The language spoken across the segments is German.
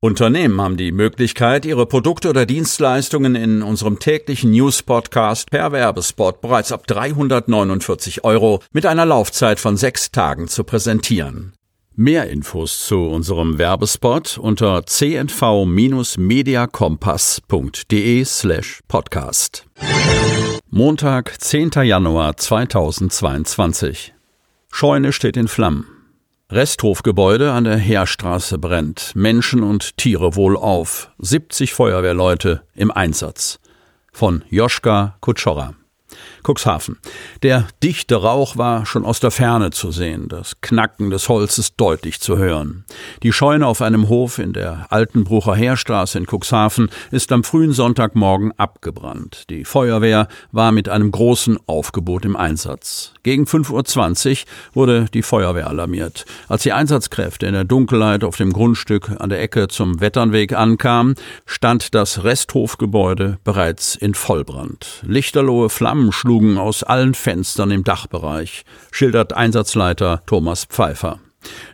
Unternehmen haben die Möglichkeit, ihre Produkte oder Dienstleistungen in unserem täglichen News-Podcast per Werbespot bereits ab 349 Euro mit einer Laufzeit von sechs Tagen zu präsentieren. Mehr Infos zu unserem Werbespot unter cnv-mediacompass.de slash podcast. Montag, 10. Januar 2022. Scheune steht in Flammen. Resthofgebäude an der Heerstraße brennt. Menschen und Tiere wohlauf. 70 Feuerwehrleute im Einsatz. Von Joschka Kutschora. Cuxhaven. Der dichte Rauch war schon aus der Ferne zu sehen, das Knacken des Holzes deutlich zu hören. Die Scheune auf einem Hof in der Altenbrucher Heerstraße in Cuxhaven ist am frühen Sonntagmorgen abgebrannt. Die Feuerwehr war mit einem großen Aufgebot im Einsatz. Gegen 5.20 Uhr wurde die Feuerwehr alarmiert. Als die Einsatzkräfte in der Dunkelheit auf dem Grundstück an der Ecke zum Wetternweg ankamen, stand das Resthofgebäude bereits in Vollbrand. Lichterlohe Flammen schlugen schlugen aus allen Fenstern im Dachbereich, schildert Einsatzleiter Thomas Pfeiffer.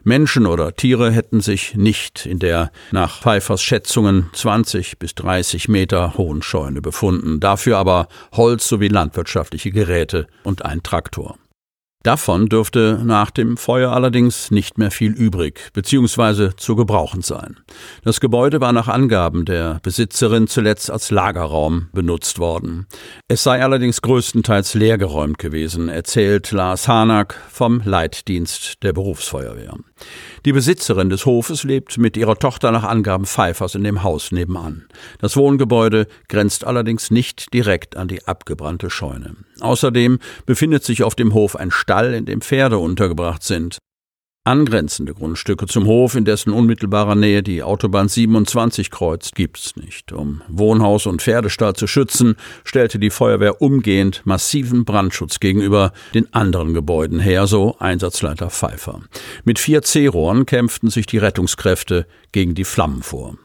Menschen oder Tiere hätten sich nicht in der nach Pfeiffers Schätzungen 20 bis 30 Meter hohen Scheune befunden, dafür aber Holz sowie landwirtschaftliche Geräte und ein Traktor. Davon dürfte nach dem Feuer allerdings nicht mehr viel übrig bzw. zu gebrauchen sein. Das Gebäude war nach Angaben der Besitzerin zuletzt als Lagerraum benutzt worden. Es sei allerdings größtenteils leergeräumt gewesen, erzählt Lars Hanak vom Leitdienst der Berufsfeuerwehr. Die Besitzerin des Hofes lebt mit ihrer Tochter nach Angaben Pfeifers in dem Haus nebenan. Das Wohngebäude grenzt allerdings nicht direkt an die abgebrannte Scheune. Außerdem befindet sich auf dem Hof ein Stall, in dem Pferde untergebracht sind. Angrenzende Grundstücke zum Hof, in dessen unmittelbarer Nähe die Autobahn 27 kreuzt, gibt's nicht. Um Wohnhaus und Pferdestall zu schützen, stellte die Feuerwehr umgehend massiven Brandschutz gegenüber den anderen Gebäuden her, so Einsatzleiter Pfeiffer. Mit vier C-Rohren kämpften sich die Rettungskräfte gegen die Flammen vor.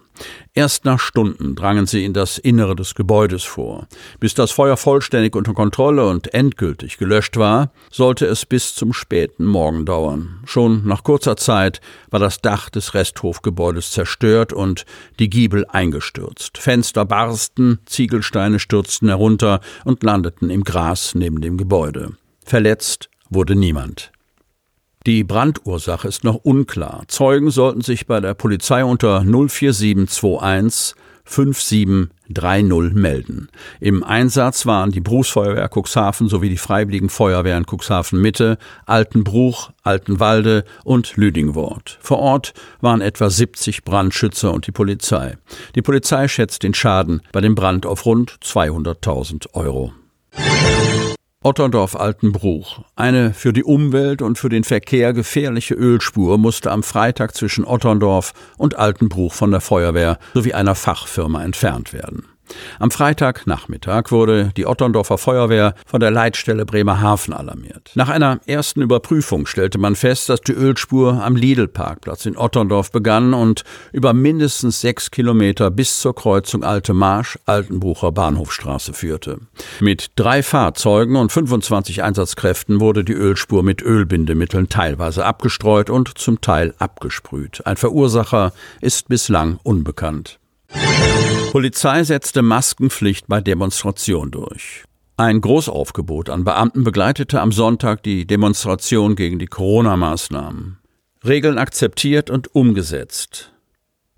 Erst nach Stunden drangen sie in das Innere des Gebäudes vor. Bis das Feuer vollständig unter Kontrolle und endgültig gelöscht war, sollte es bis zum späten Morgen dauern. Schon nach kurzer Zeit war das Dach des Resthofgebäudes zerstört und die Giebel eingestürzt. Fenster barsten, Ziegelsteine stürzten herunter und landeten im Gras neben dem Gebäude. Verletzt wurde niemand. Die Brandursache ist noch unklar. Zeugen sollten sich bei der Polizei unter 04721 5730 melden. Im Einsatz waren die Berufsfeuerwehr Cuxhaven sowie die Freiwilligen Feuerwehren Cuxhaven Mitte, Altenbruch, Altenwalde und Lüdingwort. Vor Ort waren etwa 70 Brandschützer und die Polizei. Die Polizei schätzt den Schaden bei dem Brand auf rund 200.000 Euro. Otterndorf-Altenbruch. Eine für die Umwelt und für den Verkehr gefährliche Ölspur musste am Freitag zwischen Otterndorf und Altenbruch von der Feuerwehr sowie einer Fachfirma entfernt werden. Am Freitagnachmittag wurde die Otterndorfer Feuerwehr von der Leitstelle Bremerhaven alarmiert. Nach einer ersten Überprüfung stellte man fest, dass die Ölspur am Lidl-Parkplatz in Otterndorf begann und über mindestens sechs Kilometer bis zur Kreuzung Alte Marsch, Altenbrucher Bahnhofstraße führte. Mit drei Fahrzeugen und 25 Einsatzkräften wurde die Ölspur mit Ölbindemitteln teilweise abgestreut und zum Teil abgesprüht. Ein Verursacher ist bislang unbekannt. Polizei setzte Maskenpflicht bei Demonstration durch. Ein Großaufgebot an Beamten begleitete am Sonntag die Demonstration gegen die Corona-Maßnahmen. Regeln akzeptiert und umgesetzt.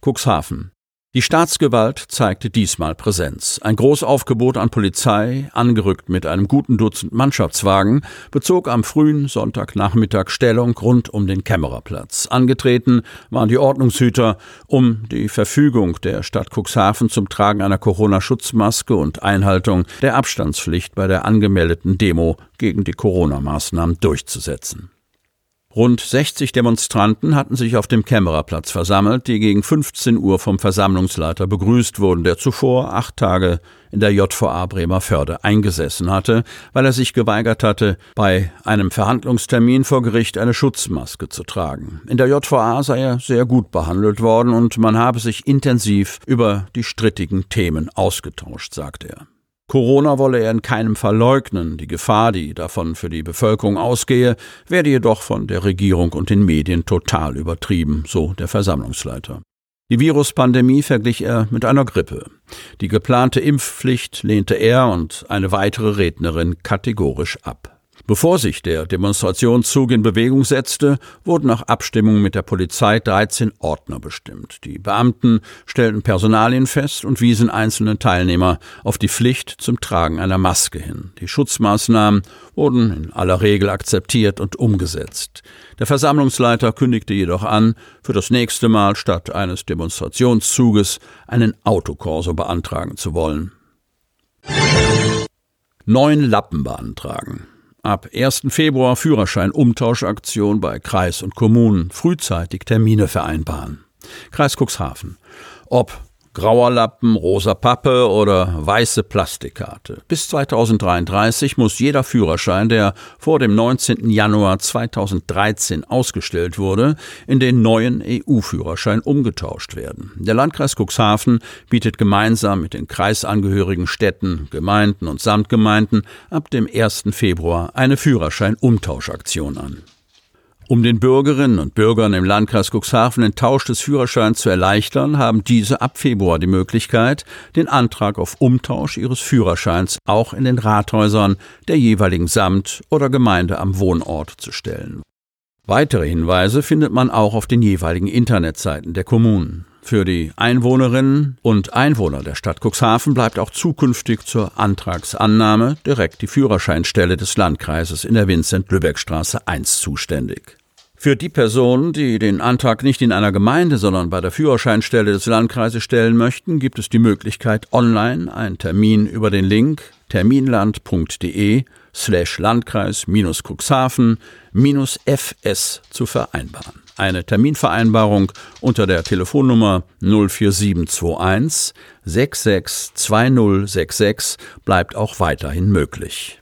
Cuxhaven. Die Staatsgewalt zeigte diesmal Präsenz. Ein Großaufgebot an Polizei, angerückt mit einem guten Dutzend Mannschaftswagen, bezog am frühen Sonntagnachmittag Stellung rund um den Kämmererplatz. Angetreten waren die Ordnungshüter, um die Verfügung der Stadt Cuxhaven zum Tragen einer Corona-Schutzmaske und Einhaltung der Abstandspflicht bei der angemeldeten Demo gegen die Corona-Maßnahmen durchzusetzen. Rund 60 Demonstranten hatten sich auf dem Kämmererplatz versammelt, die gegen 15 Uhr vom Versammlungsleiter begrüßt wurden, der zuvor acht Tage in der JVA Bremerförde eingesessen hatte, weil er sich geweigert hatte, bei einem Verhandlungstermin vor Gericht eine Schutzmaske zu tragen. In der JVA sei er sehr gut behandelt worden und man habe sich intensiv über die strittigen Themen ausgetauscht, sagte er. Corona wolle er in keinem Fall leugnen. Die Gefahr, die davon für die Bevölkerung ausgehe, werde jedoch von der Regierung und den Medien total übertrieben, so der Versammlungsleiter. Die Viruspandemie verglich er mit einer Grippe. Die geplante Impfpflicht lehnte er und eine weitere Rednerin kategorisch ab. Bevor sich der Demonstrationszug in Bewegung setzte, wurden nach Abstimmung mit der Polizei 13 Ordner bestimmt. Die Beamten stellten Personalien fest und wiesen einzelne Teilnehmer auf die Pflicht zum Tragen einer Maske hin. Die Schutzmaßnahmen wurden in aller Regel akzeptiert und umgesetzt. Der Versammlungsleiter kündigte jedoch an, für das nächste Mal statt eines Demonstrationszuges einen Autokorso beantragen zu wollen. Neun Lappen beantragen. Ab 1. Februar Führerschein-Umtauschaktion bei Kreis und Kommunen. Frühzeitig Termine vereinbaren. Kreis Cuxhaven. Ob grauer Lappen, rosa Pappe oder weiße Plastikkarte. Bis 2033 muss jeder Führerschein, der vor dem 19. Januar 2013 ausgestellt wurde, in den neuen EU-Führerschein umgetauscht werden. Der Landkreis Cuxhaven bietet gemeinsam mit den kreisangehörigen Städten, Gemeinden und Samtgemeinden ab dem 1. Februar eine Führerschein-Umtauschaktion an. Um den Bürgerinnen und Bürgern im Landkreis Cuxhaven den Tausch des Führerscheins zu erleichtern, haben diese ab Februar die Möglichkeit, den Antrag auf Umtausch ihres Führerscheins auch in den Rathäusern der jeweiligen Samt oder Gemeinde am Wohnort zu stellen. Weitere Hinweise findet man auch auf den jeweiligen Internetseiten der Kommunen. Für die Einwohnerinnen und Einwohner der Stadt Cuxhaven bleibt auch zukünftig zur Antragsannahme direkt die Führerscheinstelle des Landkreises in der Vincent-Lübeck-Straße 1 zuständig. Für die Personen, die den Antrag nicht in einer Gemeinde, sondern bei der Führerscheinstelle des Landkreises stellen möchten, gibt es die Möglichkeit, online einen Termin über den Link terminland.de slash Landkreis minus Cuxhaven minus FS zu vereinbaren. Eine Terminvereinbarung unter der Telefonnummer 04721 662066 bleibt auch weiterhin möglich.